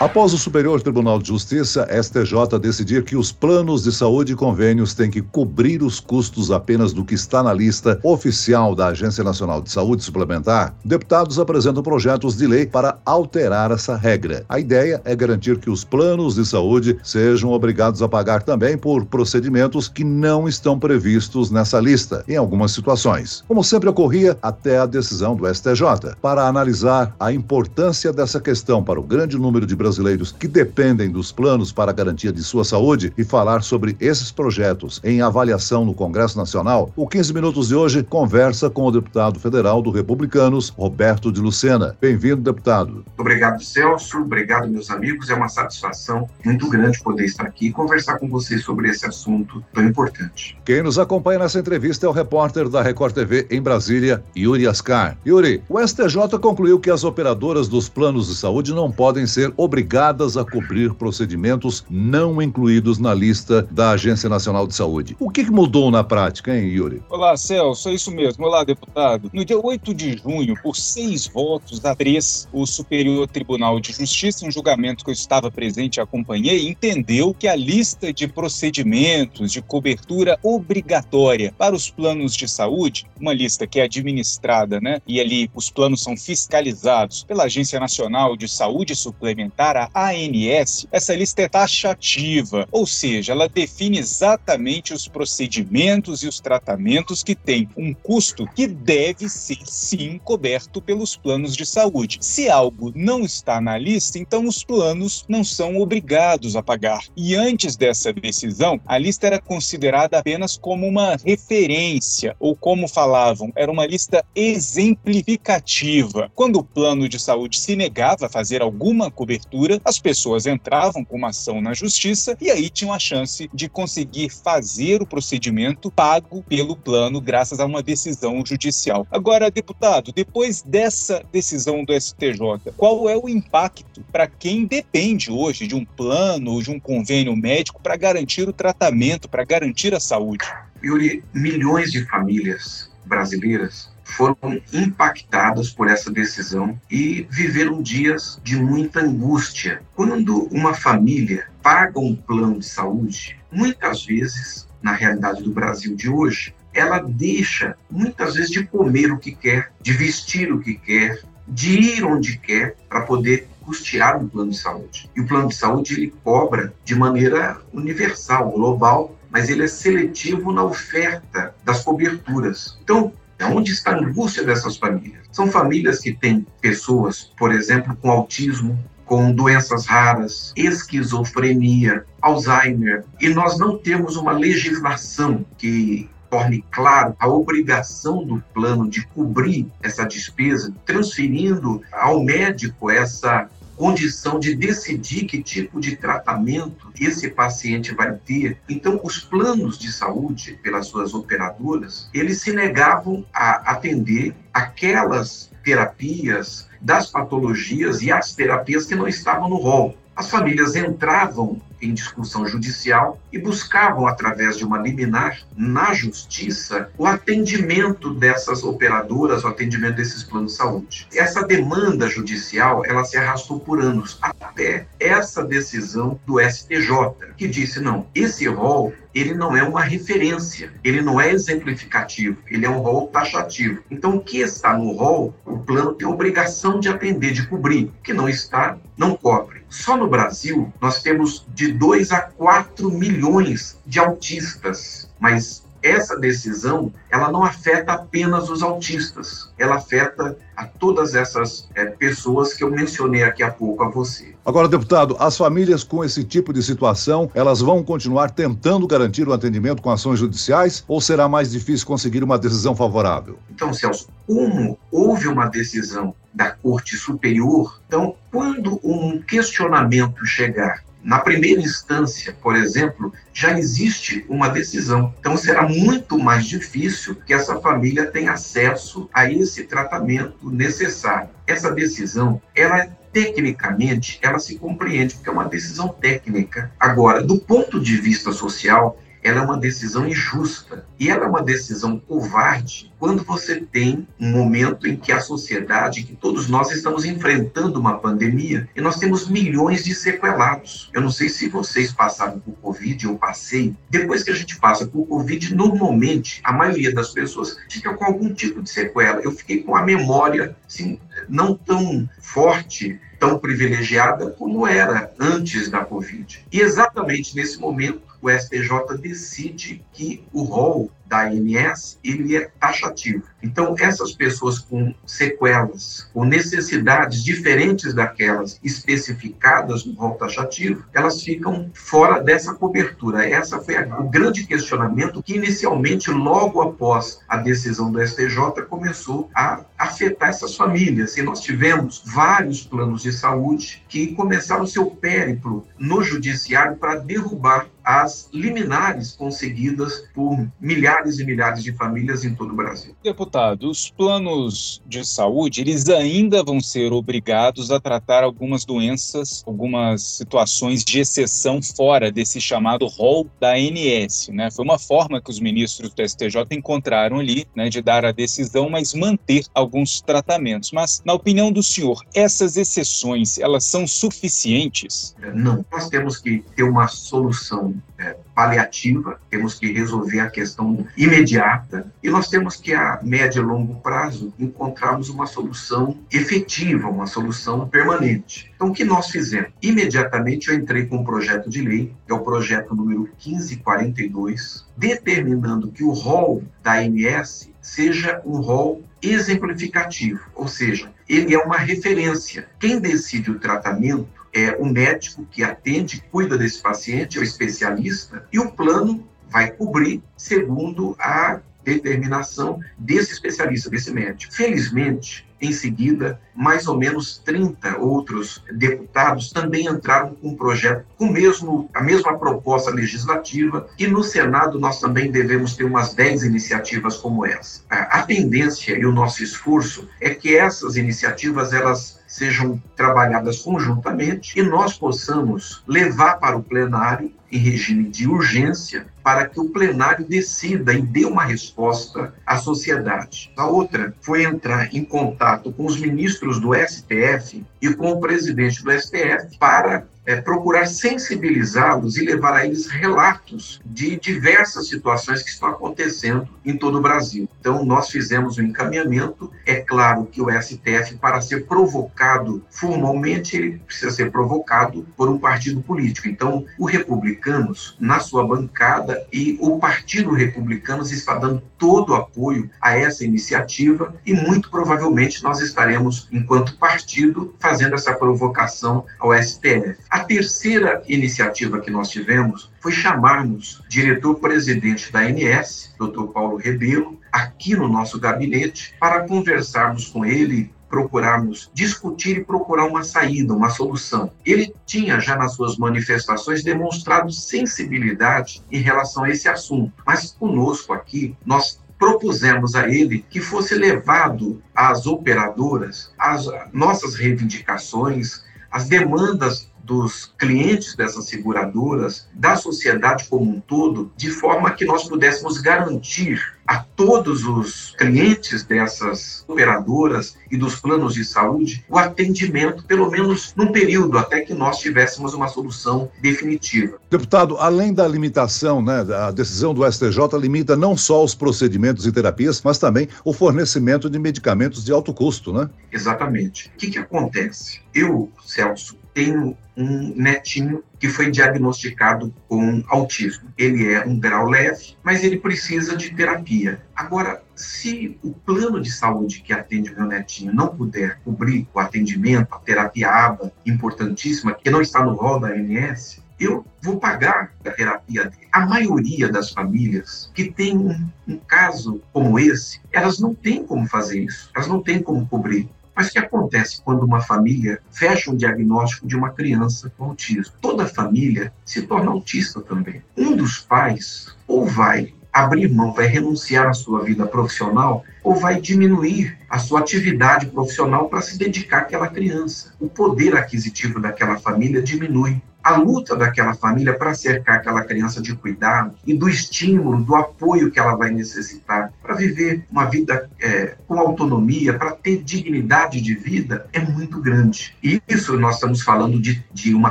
Após o Superior Tribunal de Justiça, STJ, decidir que os planos de saúde e convênios têm que cobrir os custos apenas do que está na lista oficial da Agência Nacional de Saúde Suplementar, deputados apresentam projetos de lei para alterar essa regra. A ideia é garantir que os planos de saúde sejam obrigados a pagar também por procedimentos que não estão previstos nessa lista, em algumas situações, como sempre ocorria até a decisão do STJ. Para analisar a importância dessa questão para o grande número de brasileiros, brasileiros que dependem dos planos para a garantia de sua saúde e falar sobre esses projetos em avaliação no Congresso Nacional, o 15 Minutos de hoje conversa com o deputado federal do Republicanos, Roberto de Lucena. Bem-vindo, deputado. Obrigado, Celso. Obrigado, meus amigos. É uma satisfação muito grande poder estar aqui e conversar com vocês sobre esse assunto tão importante. Quem nos acompanha nessa entrevista é o repórter da Record TV em Brasília, Yuri Ascar. Yuri, o STJ concluiu que as operadoras dos planos de saúde não podem ser obrigadas obrigadas a cumprir procedimentos não incluídos na lista da Agência Nacional de Saúde. O que mudou na prática, hein, Yuri? Olá, Celso, é isso mesmo. Olá, deputado. No dia 8 de junho, por seis votos a três, o Superior Tribunal de Justiça, em julgamento que eu estava presente e acompanhei, entendeu que a lista de procedimentos de cobertura obrigatória para os planos de saúde, uma lista que é administrada, né, e ali os planos são fiscalizados pela Agência Nacional de Saúde Suplementar, para a ANS, essa lista é taxativa, ou seja, ela define exatamente os procedimentos e os tratamentos que têm um custo que deve ser sim coberto pelos planos de saúde. Se algo não está na lista, então os planos não são obrigados a pagar. E antes dessa decisão, a lista era considerada apenas como uma referência, ou como falavam, era uma lista exemplificativa. Quando o plano de saúde se negava a fazer alguma cobertura, as pessoas entravam com uma ação na justiça e aí tinham a chance de conseguir fazer o procedimento pago pelo plano graças a uma decisão judicial. Agora, deputado, depois dessa decisão do STJ, qual é o impacto para quem depende hoje de um plano ou de um convênio médico para garantir o tratamento, para garantir a saúde? Yuri, milhões de famílias brasileiras foram impactadas por essa decisão e viveram dias de muita angústia. Quando uma família paga um plano de saúde, muitas vezes, na realidade do Brasil de hoje, ela deixa muitas vezes de comer o que quer, de vestir o que quer, de ir onde quer para poder custear um plano de saúde. E o plano de saúde ele cobra de maneira universal, global, mas ele é seletivo na oferta das coberturas. Então, é onde está a angústia dessas famílias? São famílias que têm pessoas, por exemplo, com autismo, com doenças raras, esquizofrenia, Alzheimer, e nós não temos uma legislação que torne claro a obrigação do plano de cobrir essa despesa, transferindo ao médico essa condição de decidir que tipo de tratamento esse paciente vai ter. Então, os planos de saúde, pelas suas operadoras, eles se negavam a atender aquelas terapias das patologias e as terapias que não estavam no rol. As famílias entravam em discussão judicial e buscavam, através de uma liminar na justiça, o atendimento dessas operadoras, o atendimento desses planos de saúde. Essa demanda judicial, ela se arrastou por anos, até essa decisão do STJ, que disse, não, esse rol ele não é uma referência, ele não é exemplificativo, ele é um rol taxativo. Então, o que está no rol, o plano tem obrigação de atender, de cobrir. O que não está, não cobre. Só no Brasil, nós temos de 2 a 4 milhões de autistas, mas essa decisão ela não afeta apenas os autistas, ela afeta a todas essas é, pessoas que eu mencionei aqui há pouco a você. Agora, deputado, as famílias com esse tipo de situação, elas vão continuar tentando garantir o atendimento com ações judiciais ou será mais difícil conseguir uma decisão favorável? Então, Celso, como houve uma decisão da Corte Superior, então, quando um questionamento chegar na primeira instância, por exemplo, já existe uma decisão. Então será muito mais difícil que essa família tenha acesso a esse tratamento necessário. Essa decisão, ela tecnicamente, ela se compreende porque é uma decisão técnica. Agora, do ponto de vista social, ela é uma decisão injusta e ela é uma decisão covarde quando você tem um momento em que a sociedade, que todos nós estamos enfrentando uma pandemia e nós temos milhões de sequelados. Eu não sei se vocês passaram por Covid, eu passei. Depois que a gente passa por Covid, normalmente a maioria das pessoas fica com algum tipo de sequela. Eu fiquei com a memória assim, não tão forte tão privilegiada como era antes da Covid. E exatamente nesse momento, o STJ decide que o rol da ANS, ele é taxativo. Então, essas pessoas com sequelas, com necessidades diferentes daquelas especificadas no rol taxativo, elas ficam fora dessa cobertura. Essa foi a, o grande questionamento que, inicialmente, logo após a decisão do STJ, começou a afetar essas famílias. E nós tivemos vários planos de saúde que começaram seu périplo no judiciário para derrubar as liminares conseguidas por milhares e milhares de famílias em todo o Brasil. Deputado, os planos de saúde, eles ainda vão ser obrigados a tratar algumas doenças, algumas situações de exceção fora desse chamado rol da ANS, né? Foi uma forma que os ministros do STJ encontraram ali, né, de dar a decisão, mas manter alguns tratamentos. Mas, na opinião do senhor, essas exceções, elas são suficientes? Não. Nós temos que ter uma solução é, paliativa, temos que resolver a questão imediata e nós temos que, a médio e longo prazo, encontrarmos uma solução efetiva, uma solução permanente. Então, o que nós fizemos? Imediatamente eu entrei com um projeto de lei, que é o projeto número 1542, determinando que o rol da ANS seja um rol exemplificativo, ou seja, ele é uma referência. Quem decide o tratamento é o médico que atende, cuida desse paciente, é o especialista, e o plano vai cobrir segundo a determinação desse especialista, desse médico. Felizmente, em seguida, mais ou menos 30 outros deputados também entraram com um projeto com mesmo, a mesma proposta legislativa, e no Senado nós também devemos ter umas 10 iniciativas como essa. A tendência e o nosso esforço é que essas iniciativas elas sejam trabalhadas conjuntamente e nós possamos levar para o plenário em regime de urgência para que o plenário decida e dê uma resposta à sociedade. A outra foi entrar em contato com os ministros do STF e com o presidente do STF para é, procurar sensibilizá-los e levar a eles relatos de diversas situações que estão acontecendo em todo o Brasil. Então, nós fizemos o um encaminhamento. É claro que o STF, para ser provocado formalmente, ele precisa ser provocado por um partido político. Então, o Republicanos, na sua bancada, e o Partido Republicanos está dando todo o apoio a essa iniciativa e muito provavelmente nós estaremos, enquanto partido, fazendo essa provocação ao STF. A terceira iniciativa que nós tivemos foi chamarmos diretor-presidente da ANS, Dr. Paulo Rebelo, aqui no nosso gabinete para conversarmos com ele procurarmos discutir e procurar uma saída, uma solução. Ele tinha já nas suas manifestações demonstrado sensibilidade em relação a esse assunto, mas conosco aqui nós propusemos a ele que fosse levado às operadoras as nossas reivindicações, as demandas dos clientes dessas seguradoras, da sociedade como um todo, de forma que nós pudéssemos garantir a todos os clientes dessas operadoras e dos planos de saúde o atendimento, pelo menos num período até que nós tivéssemos uma solução definitiva. Deputado, além da limitação, né, a decisão do STJ limita não só os procedimentos e terapias, mas também o fornecimento de medicamentos de alto custo, né? Exatamente. O que, que acontece? Eu, Celso, tenho um netinho que foi diagnosticado com autismo. Ele é um grau leve, mas ele precisa de terapia. Agora, se o plano de saúde que atende o meu netinho não puder cobrir o atendimento, a terapia ABA, importantíssima, que não está no rol da ANS, eu vou pagar a terapia dele. A maioria das famílias que tem um, um caso como esse, elas não têm como fazer isso, elas não têm como cobrir. Mas o que acontece quando uma família fecha um diagnóstico de uma criança com autismo? Toda família se torna autista também. Um dos pais ou vai abrir mão, vai renunciar à sua vida profissional ou vai diminuir a sua atividade profissional para se dedicar àquela criança. O poder aquisitivo daquela família diminui. a luta daquela família para cercar aquela criança de cuidado e do estímulo, do apoio que ela vai necessitar para viver uma vida é, com autonomia, para ter dignidade de vida, é muito grande. E isso nós estamos falando de, de uma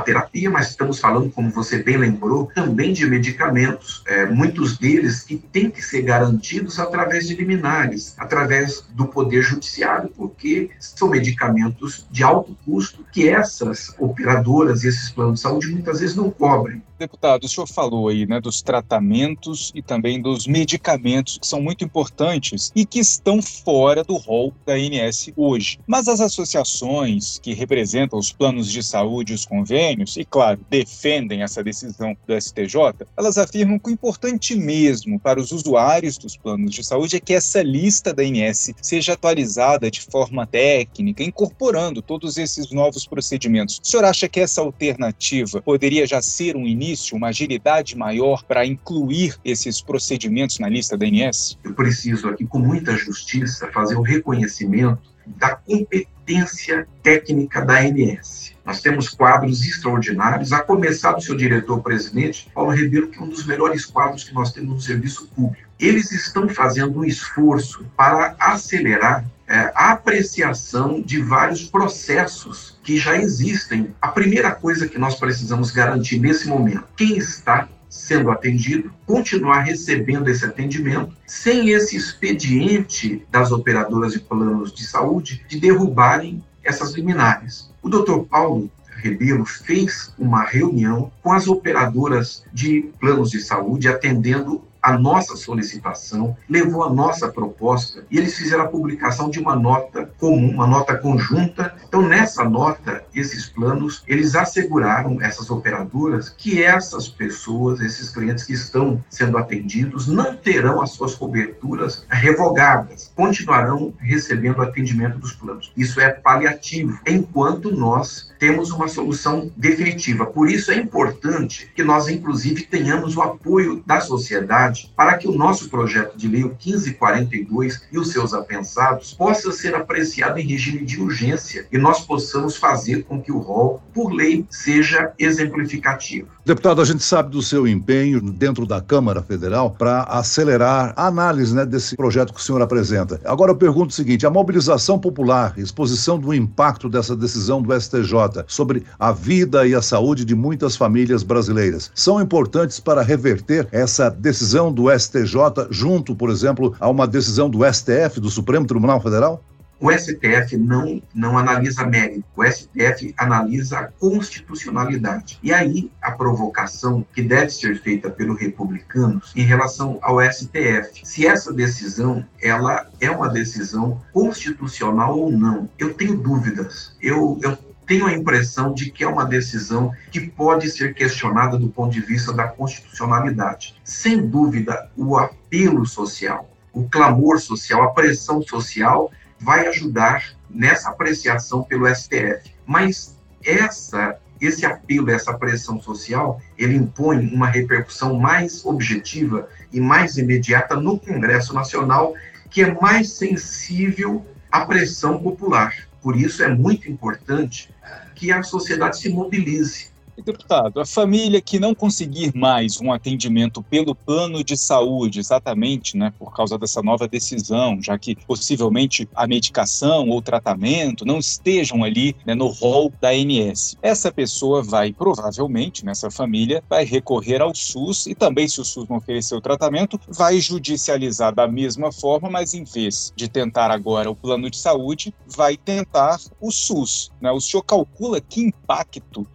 terapia, mas estamos falando, como você bem lembrou, também de medicamentos, é, muitos deles que têm que ser garantidos através de liminares, através do poder judiciário, porque são medicamentos de alto custo que essas operadoras e esses planos de saúde muitas vezes não cobrem. Deputado, o senhor falou aí né, dos tratamentos e também dos medicamentos que são muito importantes e que estão fora do rol da ANS hoje. Mas as associações que representam os planos de saúde e os convênios, e claro, defendem essa decisão do STJ, elas afirmam que o importante mesmo para os usuários dos planos de saúde é que essa lista da ANS seja atualizada de forma técnica, incorporando todos esses novos procedimentos. O senhor acha que essa alternativa poderia já ser um início? Uma agilidade maior para incluir esses procedimentos na lista da ANS? Eu preciso aqui, com muita justiça, fazer o reconhecimento da competência técnica da ANS. Nós temos quadros extraordinários, a começar do seu diretor-presidente, Paulo Ribeiro, que é um dos melhores quadros que nós temos no serviço público. Eles estão fazendo um esforço para acelerar é, apreciação de vários processos que já existem. A primeira coisa que nós precisamos garantir nesse momento, quem está sendo atendido, continuar recebendo esse atendimento, sem esse expediente das operadoras de planos de saúde de derrubarem essas liminares. O doutor Paulo Rebelo fez uma reunião com as operadoras de planos de saúde, atendendo a nossa solicitação, levou a nossa proposta e eles fizeram a publicação de uma nota comum, uma nota conjunta. Então, nessa nota, esses planos, eles asseguraram essas operadoras que essas pessoas, esses clientes que estão sendo atendidos, não terão as suas coberturas revogadas, continuarão recebendo atendimento dos planos. Isso é paliativo, enquanto nós temos uma solução definitiva. Por isso é importante que nós, inclusive, tenhamos o apoio da sociedade para que o nosso projeto de lei, o 1542, e os seus apensados, possa ser apreciado em regime de urgência e nós possamos fazer com que o rol, por lei, seja exemplificativo. Deputado, a gente sabe do seu empenho dentro da Câmara Federal para acelerar a análise né, desse projeto que o senhor apresenta. Agora eu pergunto o seguinte: a mobilização popular, exposição do impacto dessa decisão do STJ, sobre a vida e a saúde de muitas famílias brasileiras. São importantes para reverter essa decisão do STJ junto, por exemplo, a uma decisão do STF, do Supremo Tribunal Federal? O STF não, não analisa mérito, o STF analisa a constitucionalidade. E aí a provocação que deve ser feita pelos republicanos em relação ao STF, se essa decisão ela é uma decisão constitucional ou não. Eu tenho dúvidas. Eu, eu tenho a impressão de que é uma decisão que pode ser questionada do ponto de vista da constitucionalidade. Sem dúvida, o apelo social, o clamor social, a pressão social vai ajudar nessa apreciação pelo STF. Mas essa esse apelo, essa pressão social, ele impõe uma repercussão mais objetiva e mais imediata no Congresso Nacional, que é mais sensível à pressão popular. Por isso é muito importante que a sociedade se mobilize Deputado, a família que não conseguir mais um atendimento pelo plano de saúde, exatamente, né, por causa dessa nova decisão, já que possivelmente a medicação ou tratamento não estejam ali né, no rol da ANS, essa pessoa vai provavelmente, nessa família, vai recorrer ao SUS e também, se o SUS não oferecer o tratamento, vai judicializar da mesma forma, mas em vez de tentar agora o plano de saúde, vai tentar o SUS. Né? O senhor calcula que impacto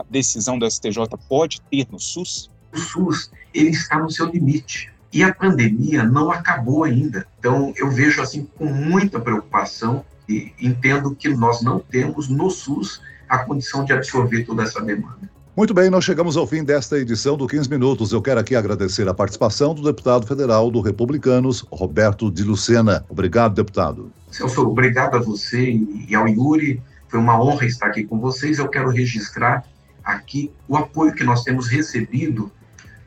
essa decisão do STJ pode ter no SUS? O SUS ele está no seu limite e a pandemia não acabou ainda. Então eu vejo assim com muita preocupação e entendo que nós não temos no SUS a condição de absorver toda essa demanda. Muito bem, nós chegamos ao fim desta edição do 15 Minutos. Eu quero aqui agradecer a participação do deputado federal do Republicanos, Roberto de Lucena. Obrigado, deputado. Celso, obrigado a você e ao Yuri. Foi uma honra estar aqui com vocês. Eu quero registrar aqui o apoio que nós temos recebido,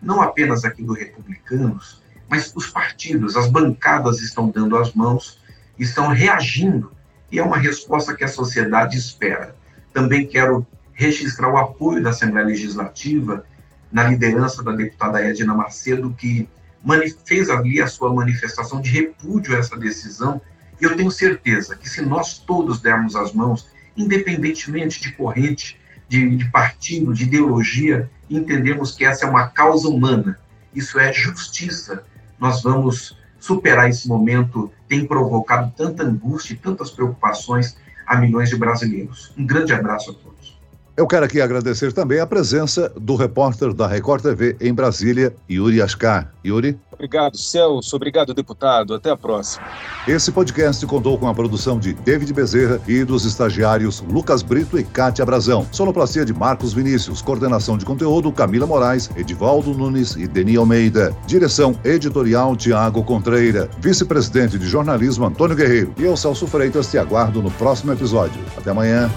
não apenas aqui do Republicanos, mas os partidos, as bancadas estão dando as mãos, estão reagindo, e é uma resposta que a sociedade espera. Também quero registrar o apoio da Assembleia Legislativa na liderança da deputada Edna Macedo, que fez ali a sua manifestação de repúdio a essa decisão. E eu tenho certeza que se nós todos dermos as mãos, independentemente de corrente, de, de partido, de ideologia, entendemos que essa é uma causa humana, isso é justiça, nós vamos superar esse momento, tem provocado tanta angústia e tantas preocupações a milhões de brasileiros. Um grande abraço a todos. Eu quero aqui agradecer também a presença do repórter da Record TV em Brasília, Yuri Ascar. Yuri? Obrigado, Celso. Obrigado, deputado. Até a próxima. Esse podcast contou com a produção de David Bezerra e dos estagiários Lucas Brito e Kátia Brazão. Sonoplastia de Marcos Vinícius. Coordenação de conteúdo Camila Moraes, Edivaldo Nunes e Deni Almeida. Direção editorial Tiago Contreira. Vice-presidente de jornalismo Antônio Guerreiro. E eu, Celso Freitas, te aguardo no próximo episódio. Até amanhã.